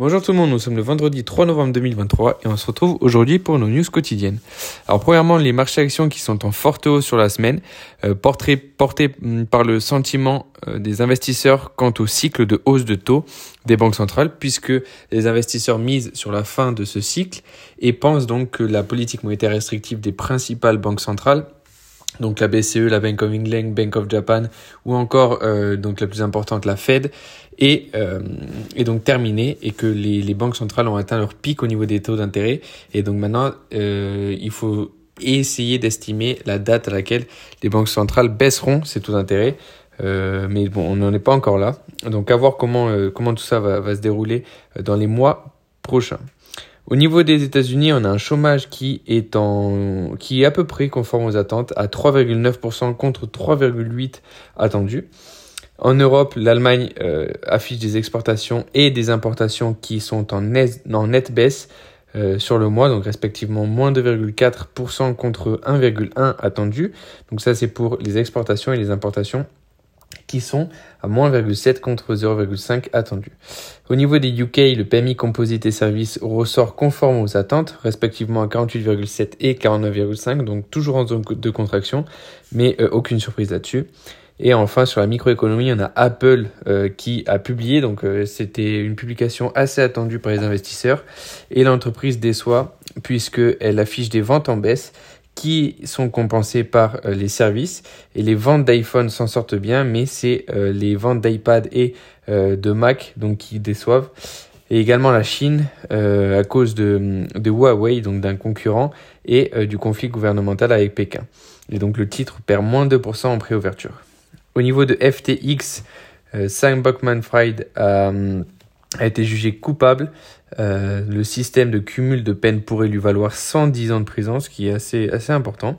Bonjour tout le monde, nous sommes le vendredi 3 novembre 2023 et on se retrouve aujourd'hui pour nos news quotidiennes. Alors premièrement, les marchés actions qui sont en forte hausse sur la semaine, euh, portés, mm, par le sentiment euh, des investisseurs quant au cycle de hausse de taux des banques centrales, puisque les investisseurs misent sur la fin de ce cycle et pensent donc que la politique monétaire restrictive des principales banques centrales donc la BCE, la Bank of England, Bank of Japan ou encore euh, donc la plus importante la Fed est, euh, est donc terminée et que les, les, banques centrales ont atteint leur pic au niveau des taux d'intérêt. Et donc maintenant euh, il faut essayer d'estimer la date à laquelle les banques centrales baisseront ces taux d'intérêt. Euh, mais bon on n'en est pas encore là. Donc à voir comment euh, comment tout ça va, va se dérouler dans les mois prochains au niveau des États-Unis, on a un chômage qui est en, qui est à peu près conforme aux attentes à 3,9% contre 3,8% attendus. En Europe, l'Allemagne euh, affiche des exportations et des importations qui sont en, net, nette baisse euh, sur le mois, donc respectivement moins 2,4% contre 1,1% attendu. Donc ça c'est pour les exportations et les importations qui sont à moins 0,7 contre 0,5 attendu. Au niveau des UK, le PMI composite et services ressort conforme aux attentes, respectivement à 48,7 et 49,5, donc toujours en zone de contraction, mais euh, aucune surprise là-dessus. Et enfin, sur la microéconomie, on a Apple euh, qui a publié, donc euh, c'était une publication assez attendue par les investisseurs, et l'entreprise déçoit puisqu'elle affiche des ventes en baisse qui sont compensés par euh, les services. Et les ventes d'iPhone s'en sortent bien, mais c'est euh, les ventes d'iPad et euh, de Mac donc qui déçoivent. Et également la Chine à cause de, Huawei, donc d'un concurrent, et du conflit gouvernemental avec Pékin. Et donc le titre perd moins de 2% en préouverture. Au niveau de FTX, Sam Buckman-Fried a a été jugé coupable. Euh, le système de cumul de peine pourrait lui valoir 110 ans de prison, ce qui est assez, assez important.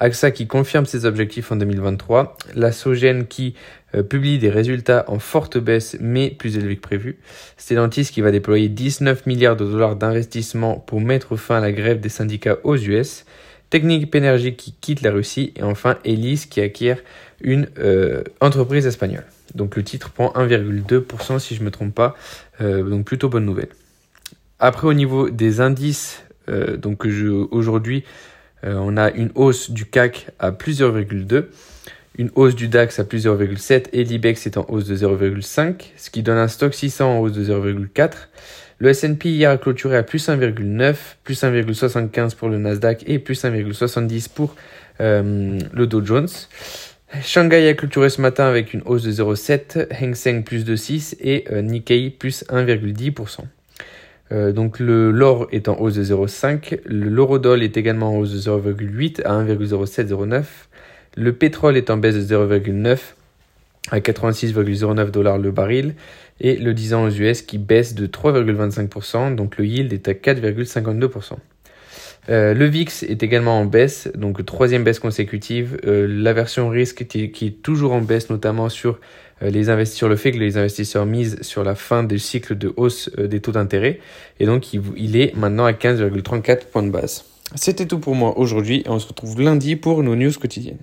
AXA qui confirme ses objectifs en 2023. La Sogène qui euh, publie des résultats en forte baisse mais plus élevés que prévu. Stellantis qui va déployer 19 milliards de dollars d'investissement pour mettre fin à la grève des syndicats aux US. Technique Energy qui quitte la Russie. Et enfin Elis qui acquiert une euh, entreprise espagnole. Donc le titre prend 1,2% si je ne me trompe pas. Euh, donc plutôt bonne nouvelle. Après au niveau des indices, euh, donc aujourd'hui euh, on a une hausse du CAC à plusieurs 0,2, une hausse du DAX à plusieurs 0,7 et l'IBEX est en hausse de 0,5, ce qui donne un stock 600 en hausse de 0,4. Le S&P hier a clôturé à plus 1,9, plus 1,75 pour le Nasdaq et plus 1,70 pour le Dow Jones. Shanghai a clôturé ce matin avec une hausse de 0,7, Hang Seng plus de 6 et euh, Nikkei plus 1,10%. Euh, donc l'or est en hausse de 0,5, l'eurodoll est également en hausse de 0,8 à 1,0709, le pétrole est en baisse de 0,9 à 86,09 dollars le baril et le 10 ans aux US qui baisse de 3,25%, donc le yield est à 4,52%. Euh, le VIX est également en baisse, donc troisième baisse consécutive. Euh, la version risque qui, est toujours en baisse, notamment sur euh, les investisseurs, le fait que les investisseurs misent sur la fin du cycle de hausse des taux d'intérêt. Et donc il, il est maintenant à 15,34 points de base. C'était tout pour moi aujourd'hui et on se retrouve lundi pour nos news quotidiennes.